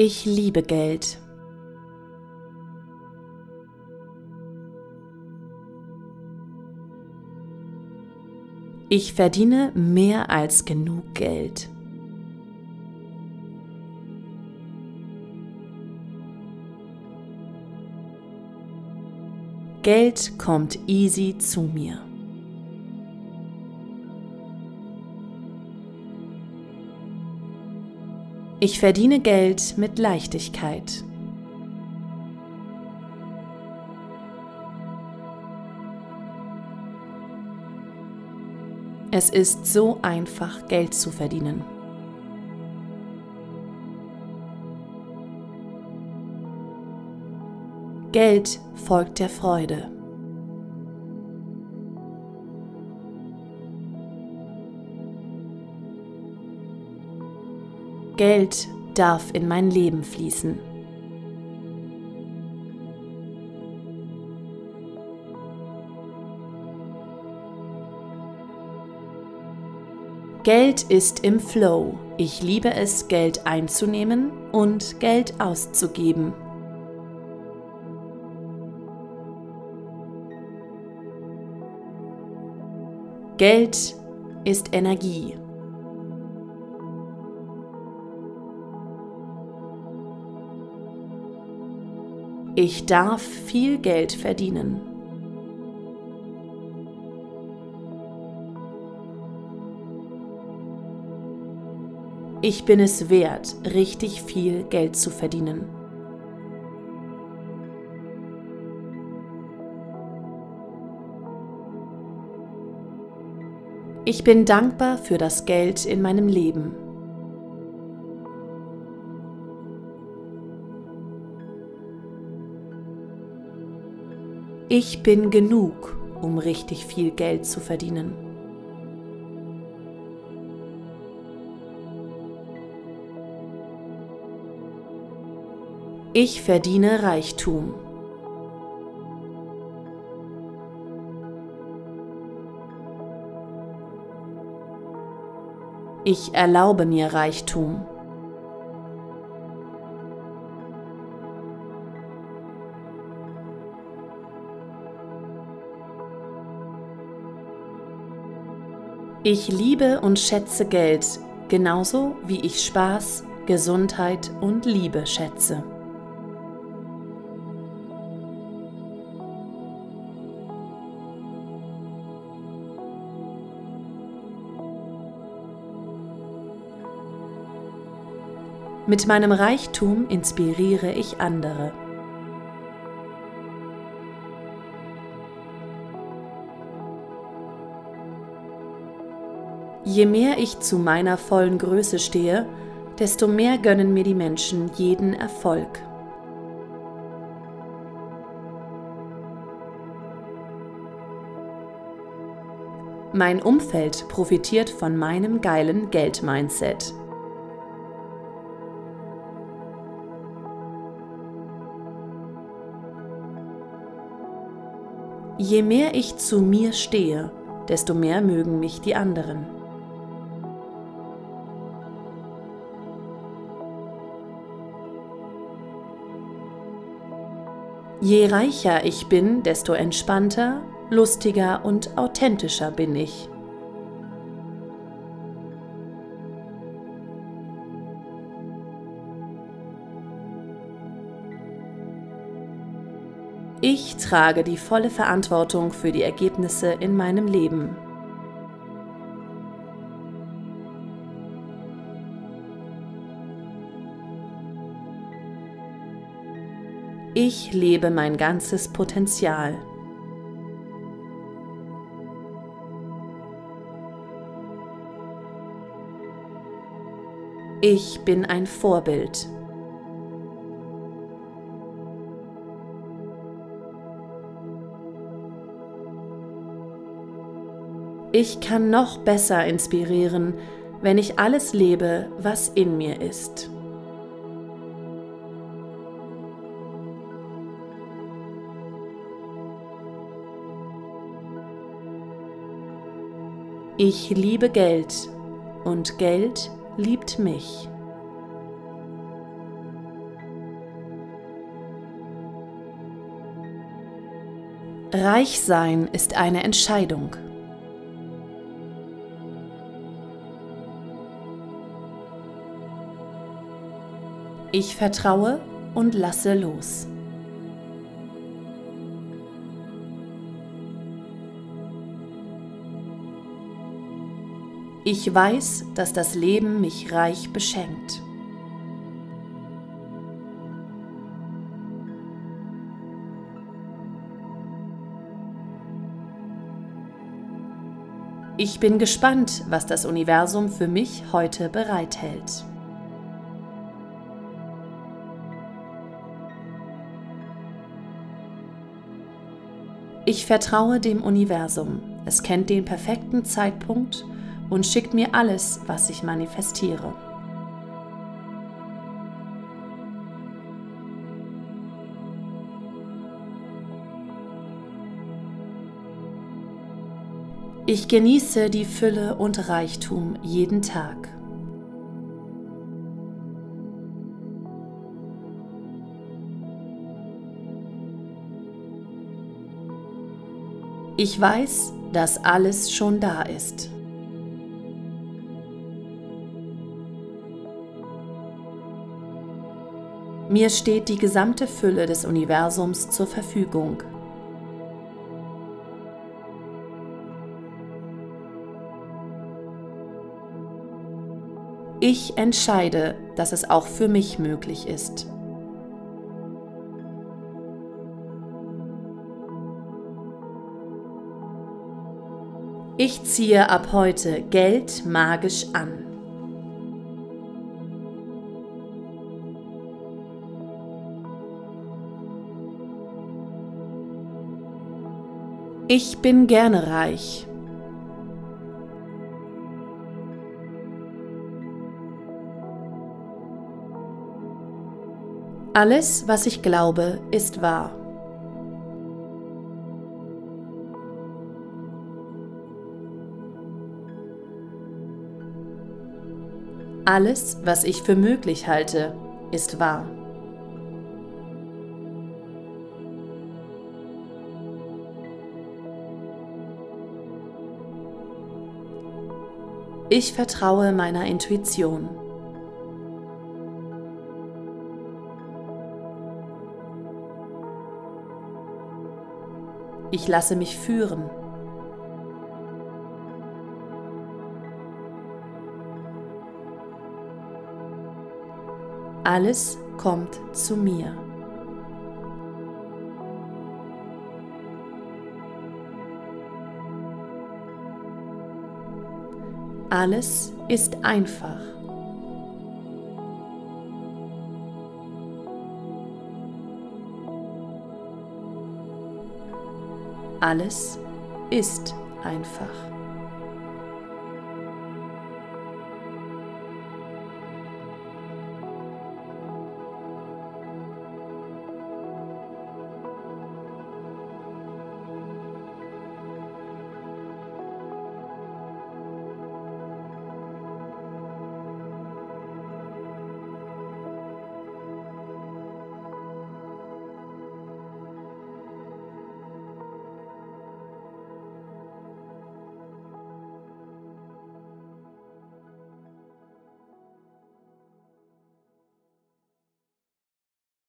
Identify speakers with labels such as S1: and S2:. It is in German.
S1: Ich liebe Geld. Ich verdiene mehr als genug Geld. Geld kommt easy zu mir. Ich verdiene Geld mit Leichtigkeit. Es ist so einfach, Geld zu verdienen. Geld folgt der Freude. Geld darf in mein Leben fließen. Geld ist im Flow. Ich liebe es, Geld einzunehmen und Geld auszugeben. Geld ist Energie. Ich darf viel Geld verdienen. Ich bin es wert, richtig viel Geld zu verdienen. Ich bin dankbar für das Geld in meinem Leben. Ich bin genug, um richtig viel Geld zu verdienen. Ich verdiene Reichtum. Ich erlaube mir Reichtum. Ich liebe und schätze Geld, genauso wie ich Spaß, Gesundheit und Liebe schätze. Mit meinem Reichtum inspiriere ich andere. Je mehr ich zu meiner vollen Größe stehe, desto mehr gönnen mir die Menschen jeden Erfolg. Mein Umfeld profitiert von meinem geilen Geld-Mindset. Je mehr ich zu mir stehe, desto mehr mögen mich die anderen. Je reicher ich bin, desto entspannter, lustiger und authentischer bin ich. Ich trage die volle Verantwortung für die Ergebnisse in meinem Leben. Ich lebe mein ganzes Potenzial. Ich bin ein Vorbild. Ich kann noch besser inspirieren, wenn ich alles lebe, was in mir ist. Ich liebe Geld und Geld liebt mich. Reich sein ist eine Entscheidung. Ich vertraue und lasse los. Ich weiß, dass das Leben mich reich beschenkt. Ich bin gespannt, was das Universum für mich heute bereithält. Ich vertraue dem Universum. Es kennt den perfekten Zeitpunkt und schickt mir alles, was ich manifestiere. Ich genieße die Fülle und Reichtum jeden Tag. Ich weiß, dass alles schon da ist. Mir steht die gesamte Fülle des Universums zur Verfügung. Ich entscheide, dass es auch für mich möglich ist. Ich ziehe ab heute Geld magisch an. Ich bin gerne reich. Alles, was ich glaube, ist wahr. Alles, was ich für möglich halte, ist wahr. Ich vertraue meiner Intuition. Ich lasse mich führen. Alles kommt zu mir. Alles ist einfach. Alles ist einfach.